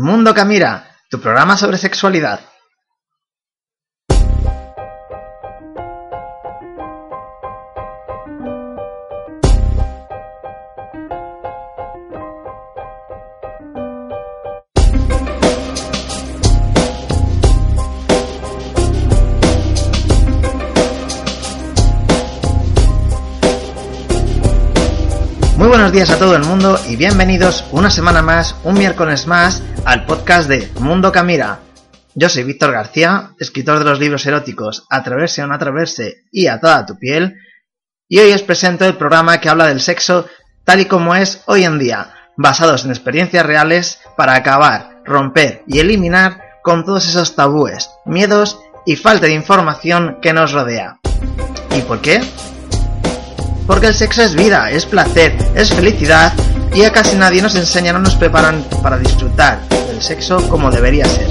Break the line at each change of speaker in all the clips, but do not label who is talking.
Mundo Camira, tu programa sobre sexualidad. Días a todo el mundo y bienvenidos una semana más, un miércoles más, al podcast de Mundo Camira. Yo soy Víctor García, escritor de los libros eróticos Atreverse o no atreverse y A toda tu piel, y hoy os presento el programa que habla del sexo tal y como es hoy en día, basados en experiencias reales para acabar, romper y eliminar con todos esos tabúes, miedos y falta de información que nos rodea. ¿Y por qué? Porque el sexo es vida, es placer, es felicidad y a casi nadie nos enseñan o nos preparan para disfrutar del sexo como debería ser.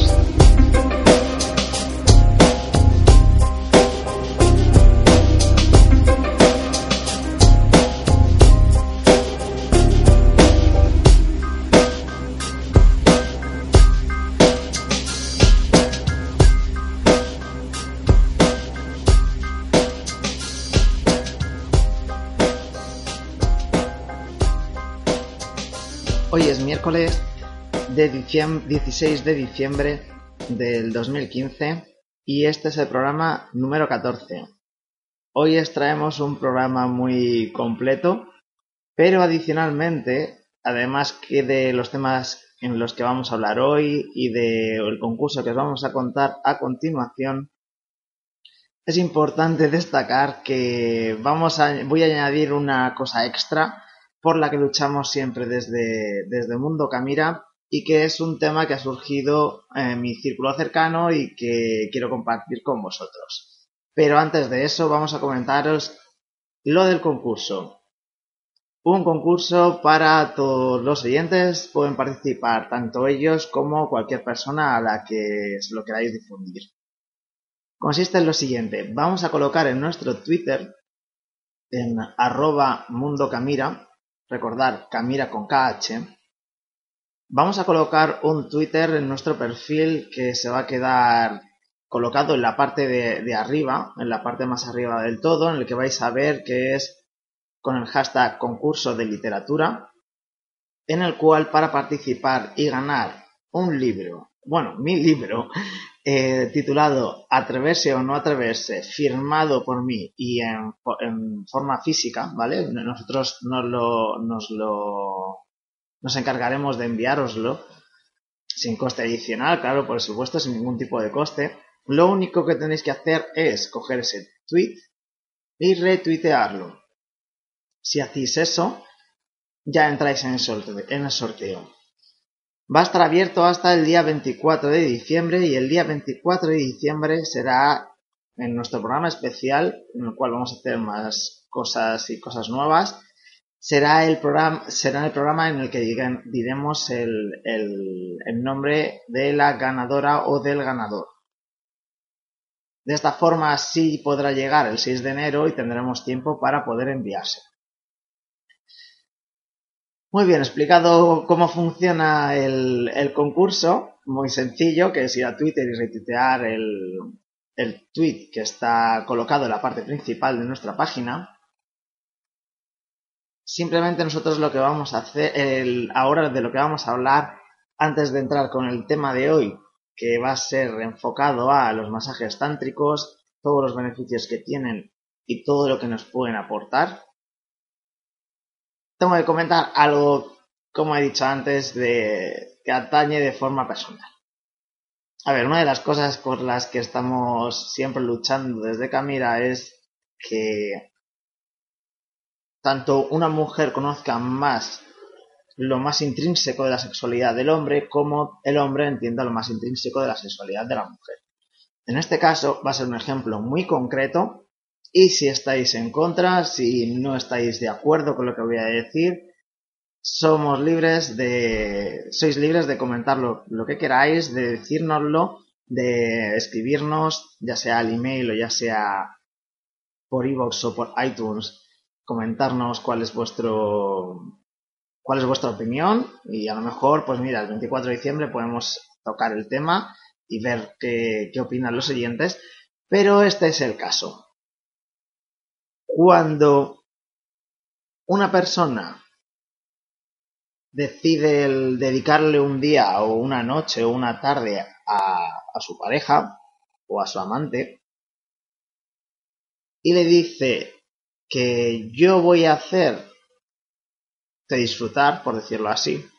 16 de diciembre del 2015 y este es el programa número 14. Hoy extraemos un programa muy completo, pero adicionalmente, además que de los temas en los que vamos a hablar hoy y del concurso que os vamos a contar a continuación, es importante destacar que vamos a, voy a añadir una cosa extra por la que luchamos siempre desde, desde Mundo Camira y que es un tema que ha surgido en mi círculo cercano y que quiero compartir con vosotros. Pero antes de eso vamos a comentaros lo del concurso. Un concurso para todos los oyentes, pueden participar tanto ellos como cualquier persona a la que lo queráis difundir. Consiste en lo siguiente, vamos a colocar en nuestro Twitter, en arroba mundocamira, recordar Camira con KH, vamos a colocar un Twitter en nuestro perfil que se va a quedar colocado en la parte de, arriba, en la parte más arriba del todo, en el que vais a ver que es con el hashtag concurso de literatura, en el cual para participar y ganar un libro, bueno, mi libro, eh, titulado Atreverse o no atreverse, firmado por mí y en, forma física, ¿vale? Nosotros nos lo, nos lo, nos encargaremos de enviároslo sin coste adicional, claro, por supuesto, sin ningún tipo de coste. Lo único que tenéis que hacer es coger ese tweet y retuitearlo. Si hacéis eso, ya entráis en el sorteo. En el sorteo. Va a estar abierto hasta el día 24 de diciembre y el día 24 de diciembre será en nuestro programa especial, en el cual vamos a hacer más cosas y cosas nuevas. Será el programa, en el que digan, diremos el, nombre de la ganadora o del ganador. De esta forma sí podrá llegar el 6 de enero y tendremos tiempo para poder enviarse. Muy bien, explicado cómo funciona el, concurso, muy sencillo, que es ir a Twitter y retuitear el tweet que está colocado en la parte principal de nuestra página. Simplemente nosotros lo que vamos a hacer, el, ahora de lo que vamos a hablar, antes de entrar con el tema de hoy, que va a ser enfocado a los masajes tántricos, todos los beneficios que tienen y todo lo que nos pueden aportar, tengo que comentar algo, como he dicho antes, de que atañe de forma personal. A ver, una de las cosas por las que estamos siempre luchando desde Camira es que tanto una mujer conozca más lo más intrínseco de la sexualidad del hombre como el hombre entienda lo más intrínseco de la sexualidad de la mujer. En este caso va a ser un ejemplo muy concreto y si estáis en contra, si no estáis de acuerdo con lo que voy a decir, somos libres de, sois libres de comentar lo, lo que queráis, de decírnoslo, de escribirnos, ya sea al email o ya sea por iVoox o por iTunes, comentarnos cuál es vuestro, cuál es vuestra opinión y a lo mejor, pues mira, el 24 de diciembre podemos tocar el tema y ver qué, qué opinan los oyentes, pero este es el caso. Cuando una persona decide dedicarle un día o una noche o una tarde a su pareja o a su amante y le dice que yo voy a hacer de disfrutar, por decirlo así.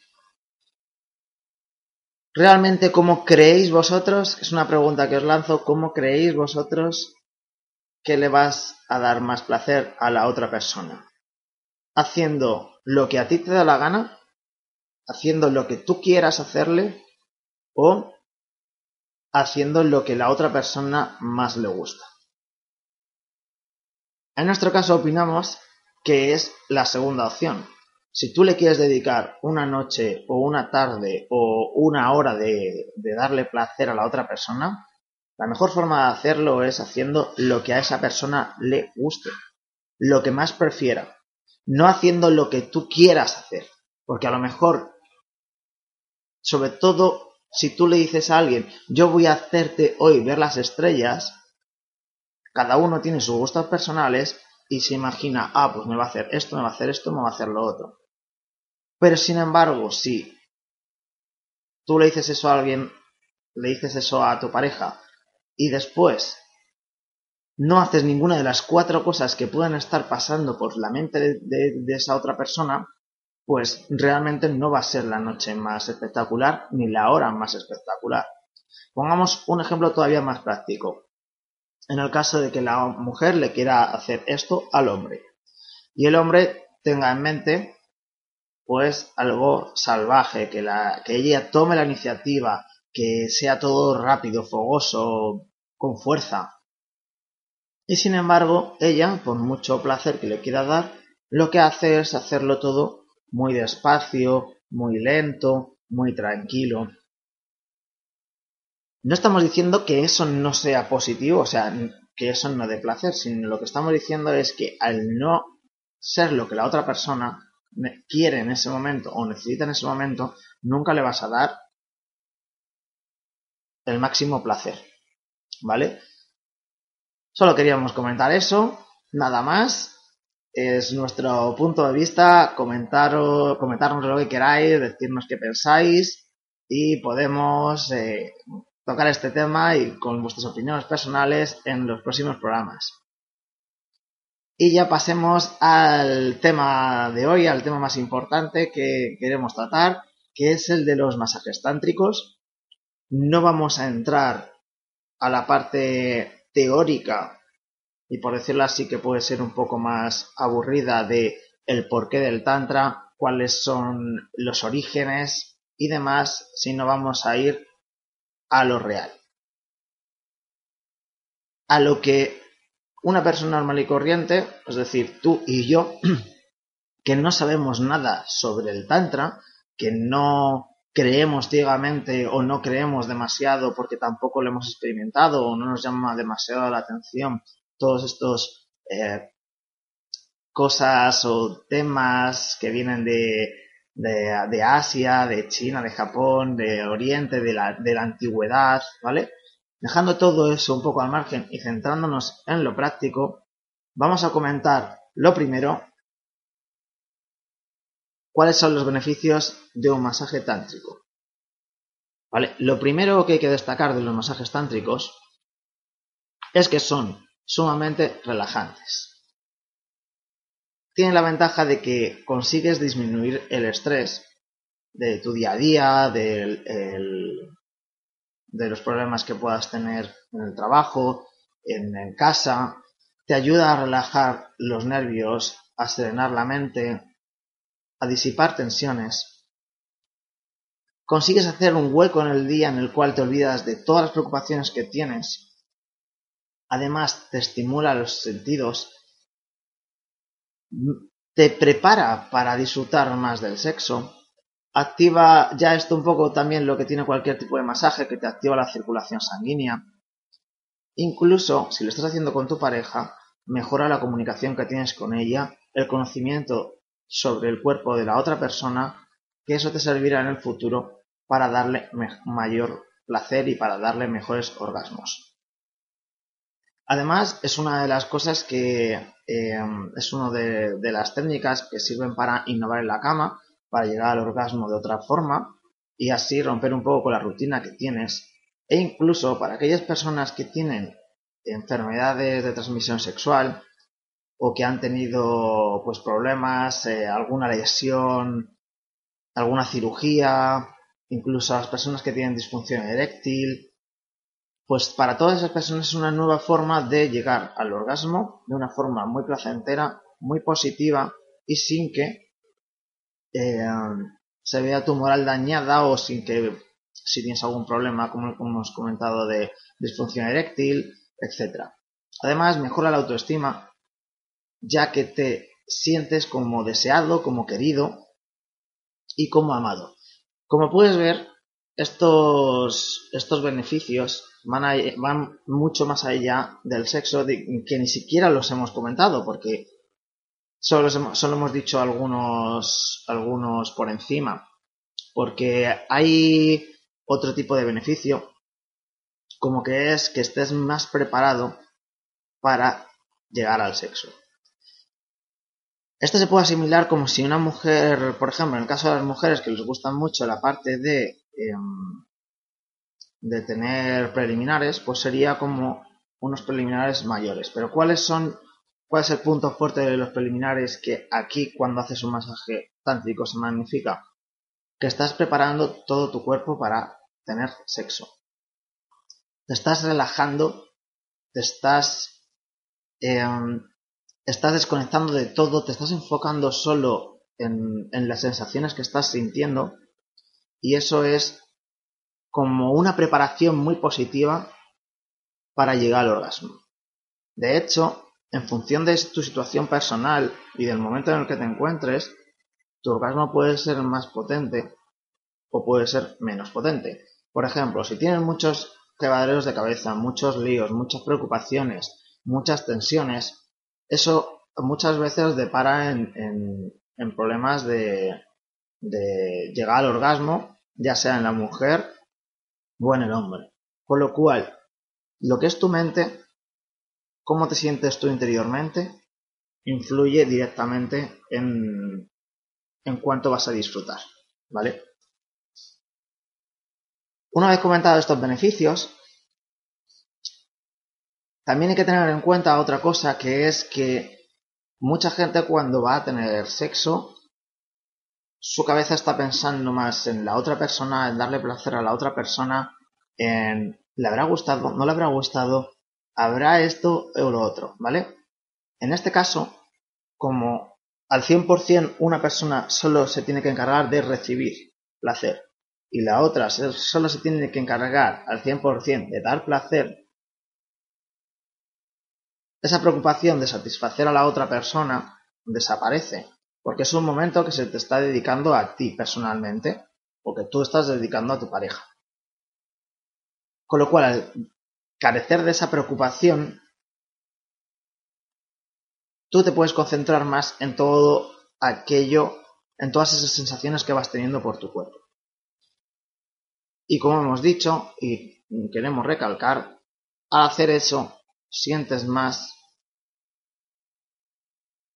¿Realmente cómo creéis vosotros? Es una pregunta que os lanzo. ¿Cómo creéis vosotros que le vas a dar más placer a la otra persona? ¿Haciendo lo que a ti te da la gana? ¿Haciendo lo que tú quieras hacerle? ¿O haciendo lo que la otra persona más le gusta? En nuestro caso opinamos que es la segunda opción. Si tú le quieres dedicar una noche o una tarde o una hora de, darle placer a la otra persona, la mejor forma de hacerlo es haciendo lo que a esa persona le guste, lo que más prefiera, no haciendo lo que tú quieras hacer, porque a lo mejor, sobre todo si tú le dices a alguien, yo voy a hacerte hoy ver las estrellas, cada uno tiene sus gustos personales y se imagina, ah, pues me va a hacer esto, me va a hacer esto, me va a hacer lo otro. Pero sin embargo, si tú le dices eso a alguien, le dices eso a tu pareja y después no haces ninguna de las cuatro cosas que pueden estar pasando por la mente de, esa otra persona, pues realmente no va a ser la noche más espectacular ni la hora más espectacular. Pongamos un ejemplo todavía más práctico en el caso de que la mujer le quiera hacer esto al hombre y el hombre tenga en mente pues algo salvaje, que, que ella tome la iniciativa, que sea todo rápido, fogoso, con fuerza. Y sin embargo, ella, por mucho placer que le quiera dar, lo que hace es hacerlo todo muy despacio, muy lento, muy tranquilo. No estamos diciendo que eso no sea positivo, o sea, que eso no dé placer, sino lo que estamos diciendo es que al no ser lo que la otra persona quiere en ese momento o necesita en ese momento, nunca le vas a dar el máximo placer. ¿Vale? Solo queríamos comentar eso, nada más. Es nuestro punto de vista, comentaros, comentarnos lo que queráis, decirnos qué pensáis y podemos eh, tocar este tema y con vuestras opiniones personales en los próximos programas. Y ya pasemos al tema de hoy, al tema más importante que queremos tratar, que es el de los masajes tántricos. No vamos a entrar a la parte teórica y por decirlo así que puede ser un poco más aburrida de el porqué del tantra, cuáles son los orígenes y demás, sino vamos a ir a lo real. A lo que una persona normal y corriente, es decir, tú y yo, que no sabemos nada sobre el Tantra, que no creemos ciegamente o no creemos demasiado porque tampoco lo hemos experimentado o no nos llama demasiado la atención todos estos eh, cosas o temas que vienen de, de, Asia, de China, de Japón, de Oriente, de la, de la antigüedad, ¿vale? Dejando todo eso un poco al margen y centrándonos en lo práctico, vamos a comentar lo primero, cuáles son los beneficios de un masaje tántrico. ¿Vale? Lo primero que hay que destacar de los masajes tántricos es que son sumamente relajantes tiene la ventaja de que consigues disminuir el estrés de tu día a día, de los problemas que puedas tener en el trabajo, en, en casa, te ayuda a relajar los nervios, a serenar la mente, a disipar tensiones. Consigues hacer un hueco en el día en el cual te olvidas de todas las preocupaciones que tienes. Además, te estimula los sentidos te prepara para disfrutar más del sexo. Activa ya esto un poco también lo que tiene cualquier tipo de masaje, que te activa la circulación sanguínea. Incluso si lo estás haciendo con tu pareja, mejora la comunicación que tienes con ella, el conocimiento sobre el cuerpo de la otra persona, que eso te servirá en el futuro para darle mayor placer y para darle mejores orgasmos. Además, es una de las cosas que eh, es una de, las técnicas que sirven para innovar en la cama, para llegar al orgasmo de otra forma y así romper un poco con la rutina que tienes. E incluso para aquellas personas que tienen enfermedades de transmisión sexual o que han tenido pues problemas, eh, alguna lesión, alguna cirugía, incluso las personas que tienen disfunción eréctil, pues para todas esas personas es una nueva forma de llegar al orgasmo de una forma muy placentera, muy positiva y sin que eh, se vea tu moral dañada o sin que si tienes algún problema, como hemos comentado, de disfunción eréctil, etc. Además, mejora la autoestima, ya que te sientes como deseado, como querido y como amado. Como puedes ver, estos, estos beneficios van, van mucho más allá del sexo que ni siquiera los hemos comentado porque solo, solo hemos dicho algunos, algunos por encima porque hay otro tipo de beneficio como que es que estés más preparado para llegar al sexo. Esto se puede asimilar como si una mujer, por ejemplo, en el caso de las mujeres que les gusta mucho la parte de em, de tener preliminares, pues sería como unos preliminares mayores. Pero ¿cuáles son, cuál es el punto fuerte de los preliminares que aquí cuando haces un masaje tántrico se magnifica? Que estás preparando todo tu cuerpo para tener sexo. Te estás relajando, te estás, em, estás desconectando de todo, te estás enfocando solo en, en las sensaciones que estás sintiendo y eso es como una preparación muy positiva para llegar al orgasmo. De hecho, en función de tu situación personal y del momento en el que te encuentres, tu orgasmo puede ser más potente o puede ser menos potente. Por ejemplo, si tienes muchos quebraderos de cabeza, muchos líos, muchas preocupaciones, muchas tensiones, eso muchas veces depara en, problemas de llegar al orgasmo, ya sea en la mujer buen el hombre. Con lo cual, lo que es tu mente, cómo te sientes tú interiormente, influye directamente en, en cuánto vas a disfrutar. ¿Vale? Una vez comentado estos beneficios, también hay que tener en cuenta otra cosa que es que mucha gente cuando va a tener sexo, su cabeza está pensando más en la otra persona, en darle placer a la otra persona, en le habrá gustado, no le habrá gustado, habrá esto o lo otro, ¿vale? En este caso, como al 100% una persona solo se tiene que encargar de recibir placer y la otra solo se tiene que encargar al 100% de dar placer, esa preocupación de satisfacer a la otra persona desaparece porque es un momento que se te está dedicando a ti personalmente o que tú estás dedicando a tu pareja. Con lo cual, al carecer de esa preocupación, tú te puedes concentrar más en todo aquello, en todas esas sensaciones que vas teniendo por tu cuerpo. Y como hemos dicho, y queremos recalcar, al hacer eso, sientes más,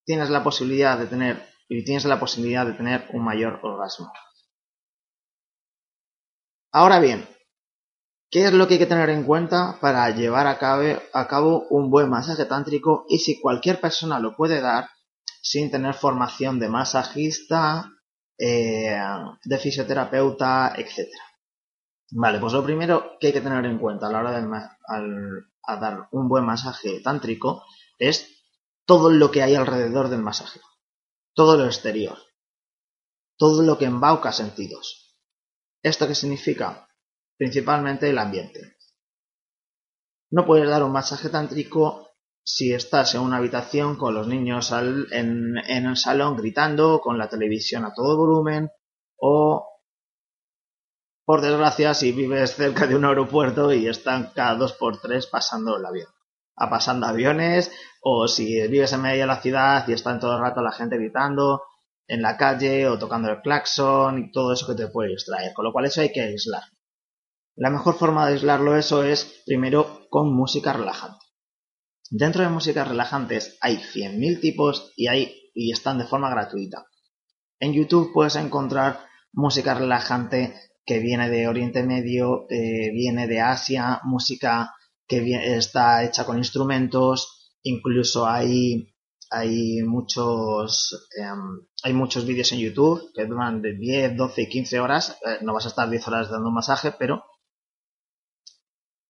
tienes la posibilidad de tener y tienes la posibilidad de tener un mayor orgasmo. Ahora bien, ¿qué es lo que hay que tener en cuenta para llevar a cabo, un buen masaje tántrico y si cualquier persona lo puede dar sin tener formación de masajista, eh, de fisioterapeuta, etc. Vale, pues lo primero que hay que tener en cuenta a la hora de dar un buen masaje tántrico es todo lo que hay alrededor del masaje todo lo exterior, todo lo que embauca sentidos. ¿Esto qué significa? Principalmente el ambiente. No puedes dar un masaje tántrico si estás en una habitación con los niños en, en el salón gritando, con la televisión a todo volumen o por desgracia, si vives cerca de un aeropuerto y están cada dos por tres pasando el avión a pasando aviones, o si vives en medio de la ciudad y están todo el rato la gente gritando, en la calle o tocando el claxon y todo eso que te puede distraer, con lo cual eso hay que aislar. La mejor forma de aislarlo eso es primero con música relajante. Dentro de músicas relajantes hay 100.000 tipos y, hay, y están de forma gratuita. En YouTube puedes encontrar música relajante que viene de Oriente Medio, eh, viene de Asia, música que está hecha con instrumentos, incluso hay, hay muchos, em, hay muchos vídeos en YouTube que duran de 10, 12 y 15 horas, eh, no vas a estar 10 horas dando un masaje, pero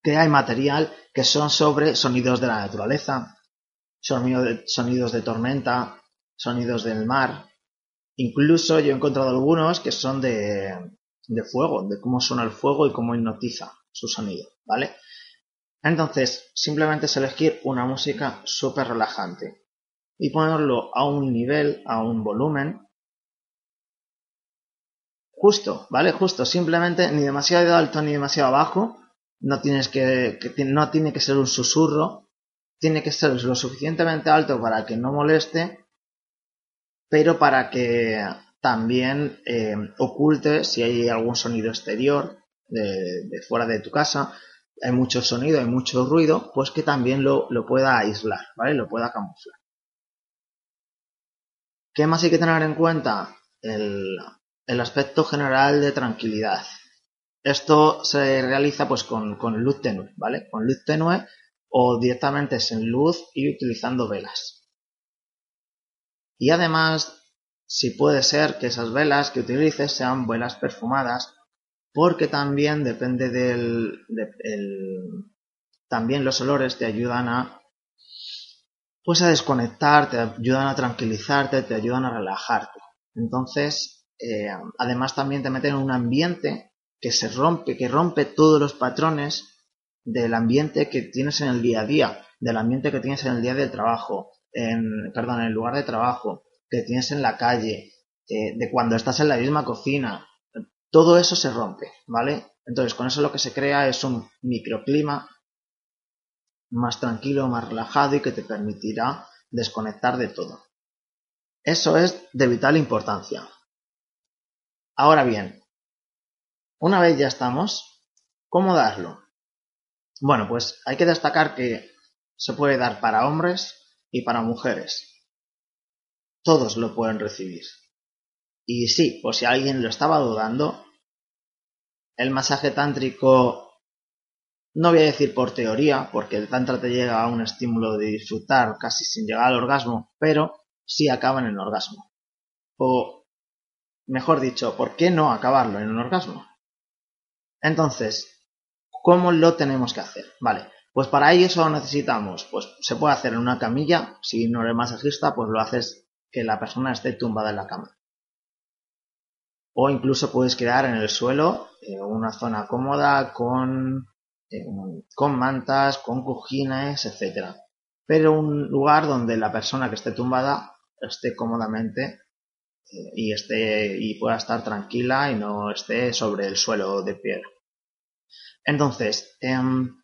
que hay material que son sobre sonidos de la naturaleza, sonidos de tormenta, sonidos del mar. Incluso yo he encontrado algunos que son de, de fuego, de cómo suena el fuego y cómo hipnotiza su sonido, ¿vale? Entonces, simplemente es elegir una música súper relajante y ponerlo a un nivel, a un volumen justo, ¿vale? Justo, simplemente ni demasiado alto ni demasiado bajo, no que, no tiene que ser un susurro, tiene que ser lo suficientemente alto para que no moleste, pero para que también eh, oculte si hay algún sonido exterior de, fuera de tu casa, hay mucho sonido, hay mucho ruido, pues que también lo, lo pueda aislar, ¿vale? Lo pueda camuflar. ¿Qué más hay que tener en cuenta? El, el aspecto general de tranquilidad. Esto se realiza pues con, luz tenue, ¿vale? Con luz tenue o directamente sin luz y utilizando velas. Y además, si puede ser que esas velas que utilices sean velas perfumadas, porque también depende del... también los olores te ayudan a pues a desconectar, te ayudan a tranquilizarte, te ayudan a relajarte. Entonces, eh, además también te meten en un ambiente que se rompe, que rompe todos los patrones del ambiente que tienes en el día a día, del ambiente que tienes en el día del trabajo, en, perdón, en el lugar de trabajo, que tienes en la calle, eh, de cuando estás en la misma cocina, todo eso se rompe, ¿vale? Entonces con eso lo que se crea es un microclima más tranquilo, más relajado y que te permitirá desconectar de todo. Eso es de vital importancia. Ahora bien, una vez ya estamos, ¿cómo darlo? Bueno, pues hay que destacar que se puede dar para hombres y para mujeres. Todos lo pueden recibir. Y sí, por si alguien lo estaba dudando, el masaje tántrico, no voy a decir por teoría, porque el tantra te llega a un estímulo de disfrutar casi sin llegar al orgasmo, pero sí acaba en el orgasmo. O, mejor dicho, ¿por qué no acabarlo en un orgasmo? Entonces, ¿cómo lo tenemos que hacer? Vale, pues para ello necesitamos, pues se puede hacer en una camilla, si no eres masajista, pues lo haces que la persona esté tumbada en la cama. O incluso puedes quedar en el suelo, en una zona cómoda, con, eh, con mantas, con cojines, etc. Pero un lugar donde la persona que esté tumbada esté cómodamente eh, y esté y pueda estar tranquila y no esté sobre el suelo de piedra. Entonces, em,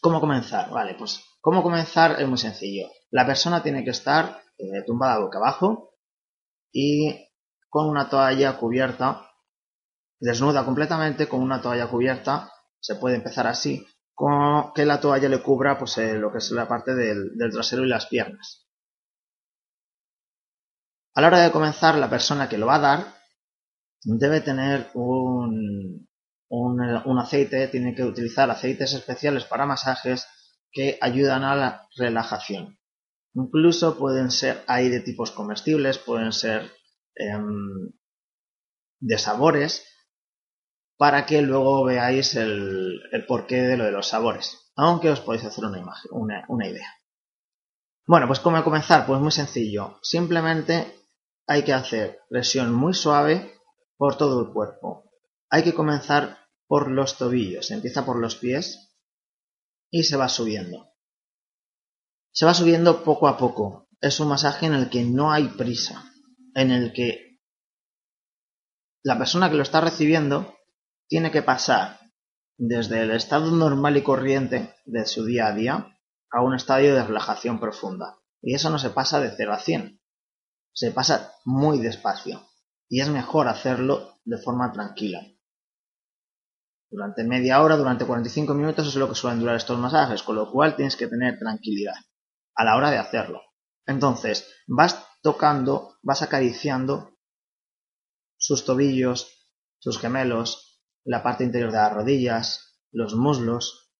¿cómo comenzar? Vale, pues cómo comenzar es muy sencillo. La persona tiene que estar eh, tumbada boca abajo y con una toalla cubierta, desnuda completamente, con una toalla cubierta, se puede empezar así, con que la toalla le cubra pues, eh, lo que es la parte del, trasero y las piernas. A la hora de comenzar, la persona que lo va a dar debe tener un, un, aceite, tiene que utilizar aceites especiales para masajes que ayudan a la relajación. Incluso pueden ser, hay de tipos comestibles, pueden ser em, de sabores, para que luego veáis el, porqué de lo de los sabores. Aunque os podéis hacer una imagen, una, una idea. Bueno, pues cómo comenzar, pues muy sencillo. Simplemente hay que hacer presión muy suave por todo el cuerpo hay que comenzar por los tobillos, empieza por los pies y se va subiendo. Se va subiendo poco a poco. Es un masaje en el que no hay prisa, en el que la persona que lo está recibiendo tiene que pasar desde el estado normal y corriente de su día a día a un estadio de relajación profunda. Y eso no se pasa de 0 a 100. se pasa muy despacio y es mejor hacerlo de forma tranquila. Durante media hora, durante 45 minutos es lo que suelen durar estos masajes, con lo cual tienes que tener tranquilidad a la hora de hacerlo. Entonces, vas tocando, vas acariciando sus tobillos, sus gemelos, la parte interior de las rodillas, los muslos.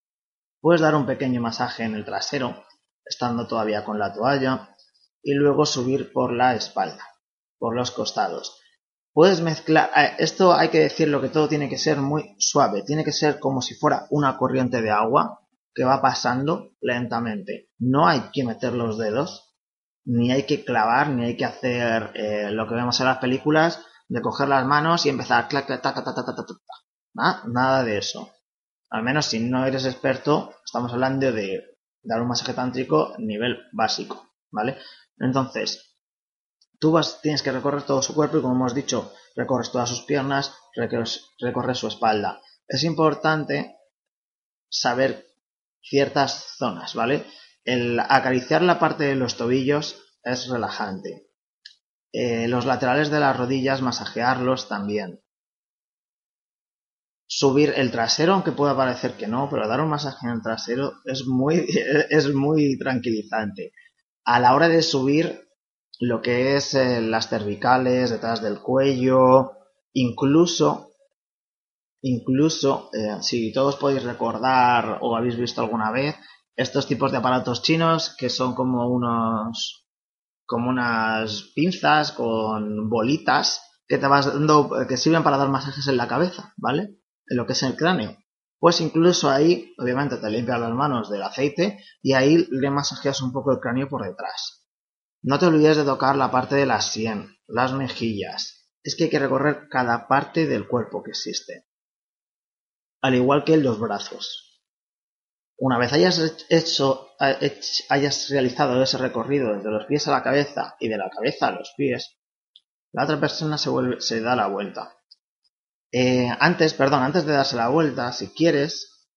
Puedes dar un pequeño masaje en el trasero, estando todavía con la toalla, y luego subir por la espalda, por los costados. Puedes mezclar, eh, esto hay que decirlo que todo tiene que ser muy suave, tiene que ser como si fuera una corriente de agua que va pasando lentamente. No hay que meter los dedos, ni hay que clavar, ni hay que hacer eh, lo que vemos en las películas, de coger las manos y empezar clac, clac, ta, ta, ta, Nada de eso. Al menos si no eres experto, estamos hablando de dar un masaje tántrico nivel básico, ¿vale? Entonces, tú vas, tienes que recorrer todo su cuerpo y como hemos dicho, recorres todas sus piernas, recorres, recorres su espalda. Es importante saber ciertas zonas, ¿vale? El acariciar la parte de los tobillos es relajante. Eh, los laterales de las rodillas, masajearlos también. Subir el trasero, aunque pueda parecer que no, pero dar un masaje en el trasero es muy, es muy tranquilizante. A la hora de subir lo que es eh, las cervicales, detrás del cuello, incluso, incluso, eh, si todos podéis recordar o habéis visto alguna vez, estos tipos de aparatos chinos que son como unos como unas pinzas con bolitas que te vas dando, que sirven para dar masajes en la cabeza, ¿vale? En lo que es el cráneo. Pues incluso ahí, obviamente, te limpias las manos del aceite y ahí le masajeas un poco el cráneo por detrás. No te olvides de tocar la parte de la sien, las mejillas. Es que hay que recorrer cada parte del cuerpo que existe. Al igual que los brazos. Una vez hayas hecho, hayas realizado ese recorrido desde los pies a la cabeza y de la cabeza a los pies, la otra persona se, vuelve, se da la vuelta. Eh, antes, perdón, antes de darse la vuelta, si quieres,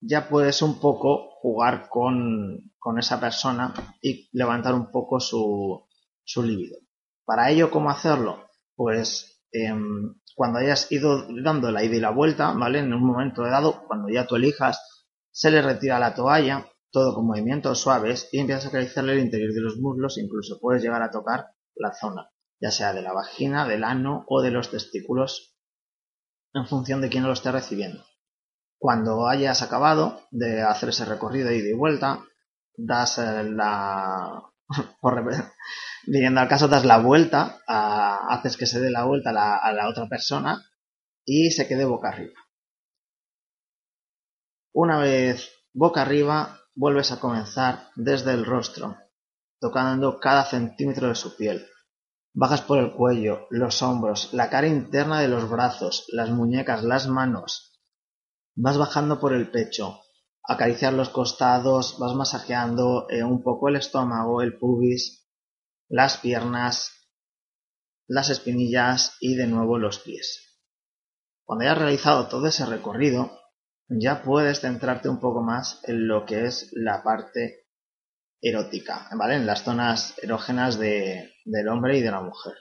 ya puedes un poco jugar con, con esa persona y levantar un poco su, su libido. Para ello, ¿cómo hacerlo? Pues em, cuando hayas ido dando la ida y la vuelta, ¿vale? En un momento dado, cuando ya tú elijas se le retira la toalla, todo con movimientos suaves, y empiezas a acariciarle el interior de los muslos, incluso puedes llegar a tocar la zona, ya sea de la vagina, del ano o de los testículos, en función de quién lo esté recibiendo. Cuando hayas acabado de hacer ese recorrido ida y vuelta, das eh, la. viniendo al caso, das la vuelta, haces que se dé la vuelta a la otra persona y se quede boca arriba. Una vez boca arriba, vuelves a comenzar desde el rostro, tocando cada centímetro de su piel. Bajas por el cuello, los hombros, la cara interna de los brazos, las muñecas, las manos. Vas bajando por el pecho, acariciar los costados, vas masajeando eh, un poco el estómago, el pubis, las piernas, las espinillas y de nuevo los pies. Cuando hayas realizado todo ese recorrido, ya puedes centrarte un poco más en lo que es la parte erótica, ¿vale? En las zonas erógenas de, del hombre y de la mujer.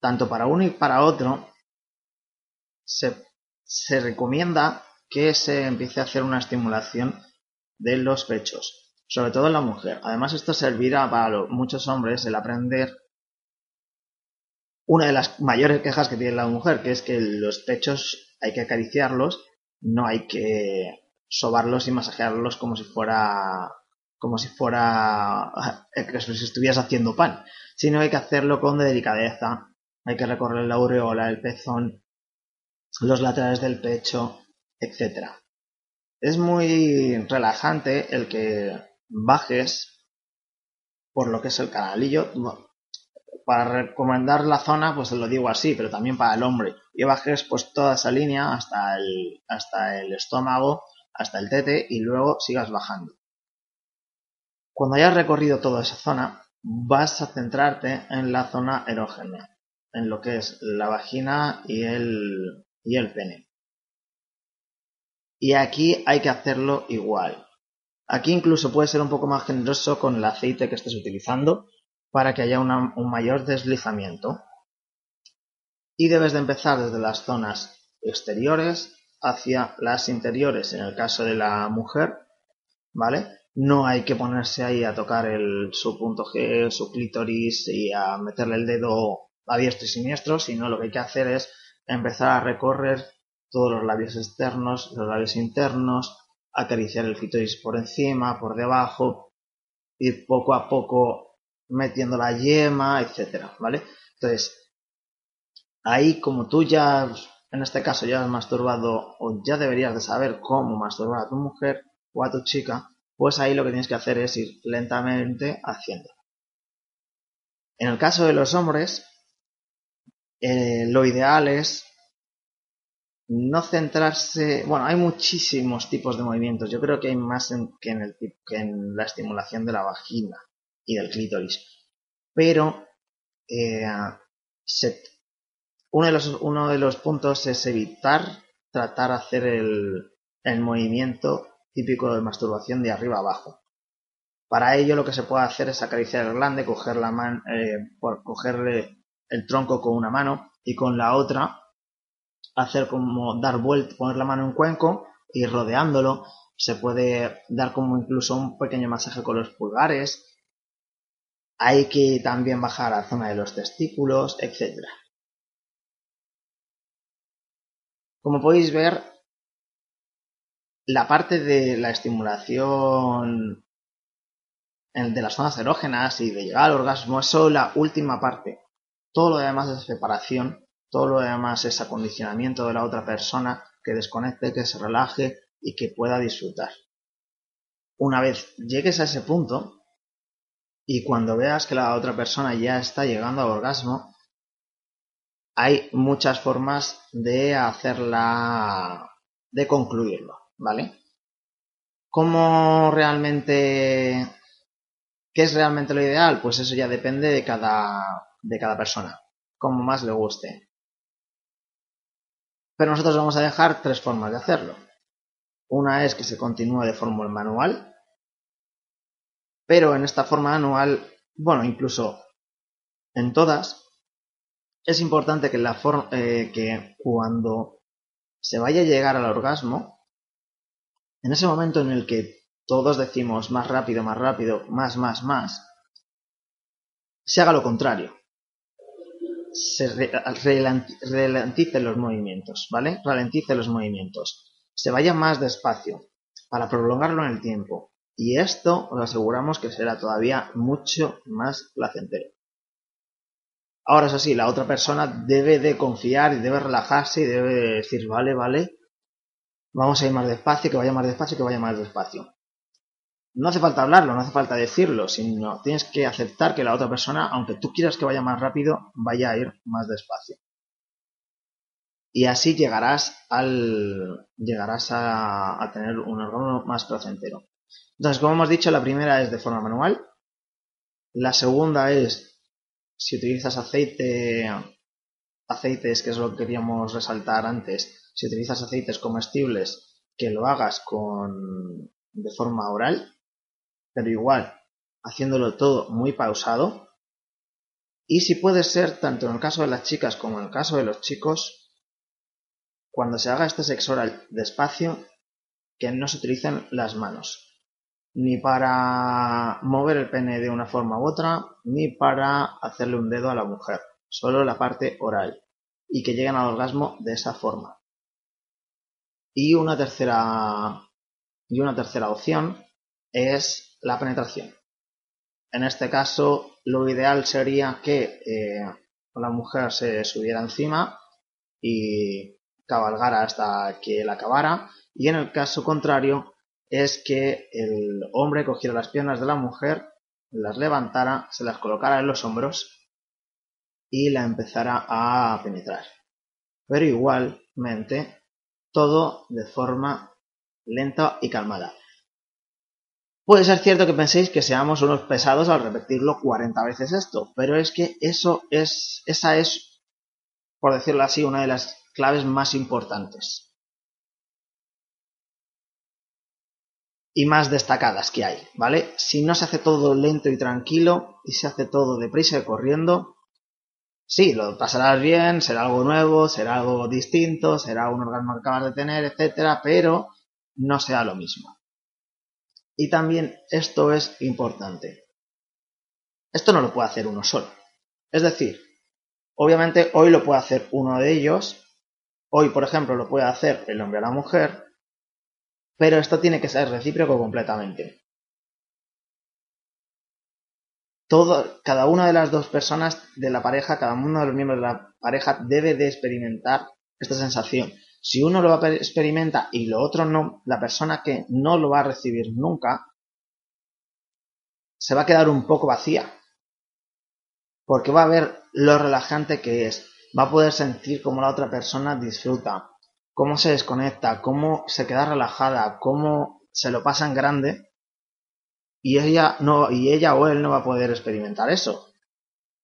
Tanto para uno y para otro, se, se recomienda que se empiece a hacer una estimulación de los pechos, sobre todo en la mujer. Además, esto servirá para muchos hombres el aprender una de las mayores quejas que tiene la mujer, que es que los pechos hay que acariciarlos no hay que sobarlos y masajearlos como si fuera como si fuera eh, si estuvieras haciendo pan, sino hay que hacerlo con delicadeza, hay que recorrer la aureola, el pezón, los laterales del pecho, etc. Es muy relajante el que bajes por lo que es el canalillo, para recomendar la zona, pues lo digo así, pero también para el hombre. Y bajes pues toda esa línea hasta el, hasta el estómago, hasta el tete y luego sigas bajando. Cuando hayas recorrido toda esa zona, vas a centrarte en la zona erógena, en lo que es la vagina y el, y el pene. Y aquí hay que hacerlo igual. Aquí incluso puede ser un poco más generoso con el aceite que estés utilizando, para que haya un mayor deslizamiento. Y debes de empezar desde las zonas exteriores hacia las interiores en el caso de la mujer, ¿vale? No hay que ponerse ahí a tocar el, su punto G, su clítoris y a meterle el dedo a diestro y siniestro, sino lo que hay que hacer es empezar a recorrer todos los labios externos, los labios internos, acariciar el clítoris por encima, por debajo, ir poco a poco metiendo la yema, etcétera, ¿vale? Entonces, ahí como tú ya, en este caso ya has masturbado o ya deberías de saber cómo masturbar a tu mujer o a tu chica, pues ahí lo que tienes que hacer es ir lentamente haciendo. En el caso de los hombres, eh, lo ideal es no centrarse, bueno, hay muchísimos tipos de movimientos, yo creo que hay más que, en la estimulación de la vagina y del clítoris, pero eh, uno, de los, uno de los puntos es evitar tratar de hacer el, el movimiento típico de masturbación de arriba abajo. Para ello lo que se puede hacer es acariciar el glande, coger la mano, eh, cogerle el tronco con una mano y con la otra hacer como dar vuelta, poner la mano en cuenco y rodeándolo. Se puede dar como incluso un pequeño masaje con los pulgares. Hay que también bajar a la zona de los testículos, etc. Como podéis ver, la parte de la estimulación de las zonas erógenas y de llegar al orgasmo es solo la última parte. Todo lo demás es separación, todo lo demás es acondicionamiento de la otra persona que desconecte, que se relaje y que pueda disfrutar. Una vez llegues a ese punto y cuando veas que la otra persona ya está llegando al orgasmo, hay muchas formas de hacerla, de concluirlo, ¿vale? ¿Cómo realmente, qué es realmente lo ideal? Pues eso ya depende de cada, de cada persona, como más le guste. Pero nosotros vamos a dejar tres formas de hacerlo. Una es que se continúe de forma manual, pero en esta forma manual, bueno, incluso en todas, es importante eh, que cuando se vaya a llegar al orgasmo, en ese momento en el que todos decimos más rápido, más rápido, más, más, más, se haga lo contrario. Se ralentice los movimientos, ¿vale? Ralentice los movimientos. Se vaya más despacio para prolongarlo en el tiempo. Y esto os aseguramos que será todavía mucho más placentero. Ahora, eso sí, la otra persona debe de confiar y debe relajarse y debe decir, vale, vale, vamos a ir más despacio, que vaya más despacio, que vaya más despacio. No hace falta hablarlo, no hace falta decirlo, sino tienes que aceptar que la otra persona, aunque tú quieras que vaya más rápido, vaya a ir más despacio. Y así llegarás al llegarás a, a tener un órgano más placentero. Entonces, como hemos dicho, la primera es de forma manual. La segunda es si utilizas aceite, aceites, que es lo que queríamos resaltar antes, si utilizas aceites comestibles, que lo hagas con, de forma oral, pero igual, haciéndolo todo muy pausado. Y si puede ser, tanto en el caso de las chicas como en el caso de los chicos, cuando se haga este sexo oral despacio, que no se utilicen las manos ni para mover el pene de una forma u otra, ni para hacerle un dedo a la mujer, solo la parte oral, y que lleguen al orgasmo de esa forma. Y una tercera, y una tercera opción es la penetración. En este caso, lo ideal sería que eh, la mujer se subiera encima y cabalgara hasta que él acabara, y en el caso contrario, es que el hombre cogiera las piernas de la mujer, las levantara, se las colocara en los hombros y la empezara a penetrar. Pero igualmente, todo de forma lenta y calmada. Puede ser cierto que penséis que seamos unos pesados al repetirlo 40 veces esto, pero es que eso es, esa es, por decirlo así, una de las claves más importantes. Y más destacadas que hay, ¿vale? Si no se hace todo lento y tranquilo y se hace todo deprisa y corriendo, sí, lo pasarás bien, será algo nuevo, será algo distinto, será un órgano que acabas de tener, etcétera, pero no será lo mismo. Y también esto es importante. Esto no lo puede hacer uno solo. Es decir, obviamente hoy lo puede hacer uno de ellos, hoy por ejemplo lo puede hacer el hombre o la mujer, pero esto tiene que ser recíproco completamente. Cada una de las dos personas de la pareja, cada uno de los miembros de la pareja debe de experimentar esta sensación. Si uno lo experimenta y lo otro no, la persona que no lo va a recibir nunca se va a quedar un poco vacía. Porque va a ver lo relajante que es. Va a poder sentir cómo la otra persona disfruta, cómo se desconecta, cómo se queda relajada, cómo se lo pasa en grande y ella no y ella o él no va a poder experimentar eso.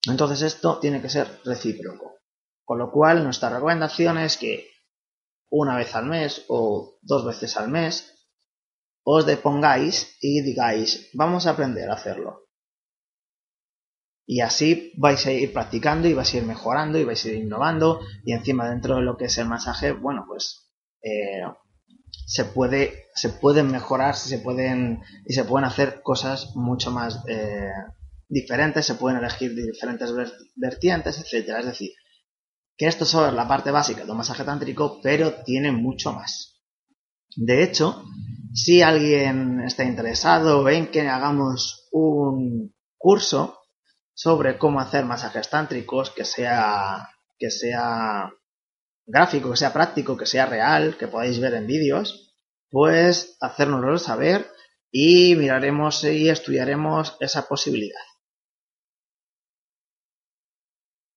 Entonces esto tiene que ser recíproco. Con lo cual nuestra recomendación es que una vez al mes o dos veces al mes os depongáis y digáis, vamos a aprender a hacerlo. Y así vais a ir practicando y vais a ir mejorando y vais a ir innovando y encima dentro de lo que es el masaje, bueno, pues eh, se puede se pueden mejorar, se pueden y se pueden hacer cosas mucho más eh, diferentes, se pueden elegir diferentes vertientes, etcétera. Es decir, que esto solo es la parte básica de un masaje tántrico, pero tiene mucho más. De hecho, si alguien está interesado en que hagamos un curso sobre cómo hacer masajes tántricos que sea, que sea gráfico, que sea práctico, que sea real, que podáis ver en vídeos, pues hacérnoslo saber y miraremos y estudiaremos esa posibilidad.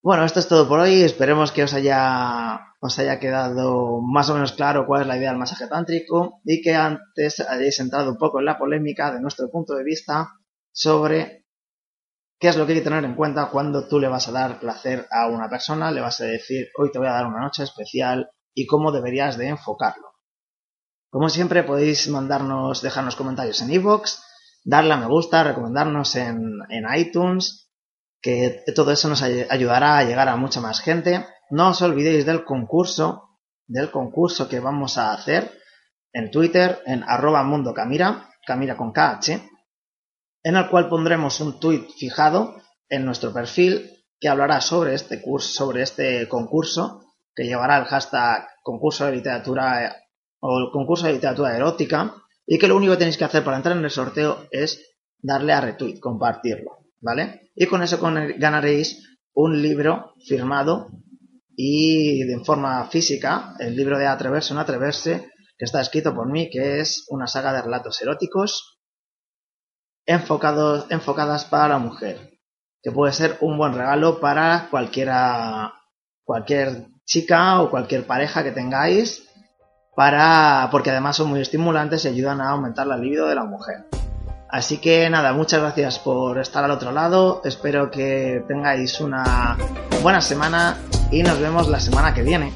Bueno, esto es todo por hoy. Esperemos que os haya, os haya quedado más o menos claro cuál es la idea del masaje tántrico y que antes hayáis entrado un poco en la polémica de nuestro punto de vista sobre ¿Qué es lo que hay que tener en cuenta cuando tú le vas a dar placer a una persona? Le vas a decir, hoy te voy a dar una noche especial y cómo deberías de enfocarlo. Como siempre podéis mandarnos, dejarnos comentarios en iVoox, darle a me gusta, recomendarnos en, iTunes, que todo eso nos ayudará a llegar a mucha más gente. No os olvidéis del concurso, del concurso que vamos a hacer en Twitter, en arroba mundo camira, camira con KH, en el cual pondremos un tuit fijado en nuestro perfil que hablará sobre este curso, sobre este concurso, que llevará el hashtag concurso de literatura o el concurso de literatura erótica, y que lo único que tenéis que hacer para entrar en el sorteo es darle a retweet, compartirlo, ¿vale? Y con eso ganaréis un libro firmado y de forma física, el libro de Atreverse o no Atreverse, que está escrito por mí, que es una saga de relatos eróticos enfocados, enfocadas para la mujer, que puede ser un buen regalo para cualquiera, cualquier chica o cualquier pareja que tengáis, para, porque además son muy estimulantes y ayudan a aumentar la libido de la mujer. Así que nada, muchas gracias por estar al otro lado, espero que tengáis una buena semana y nos vemos la semana que viene.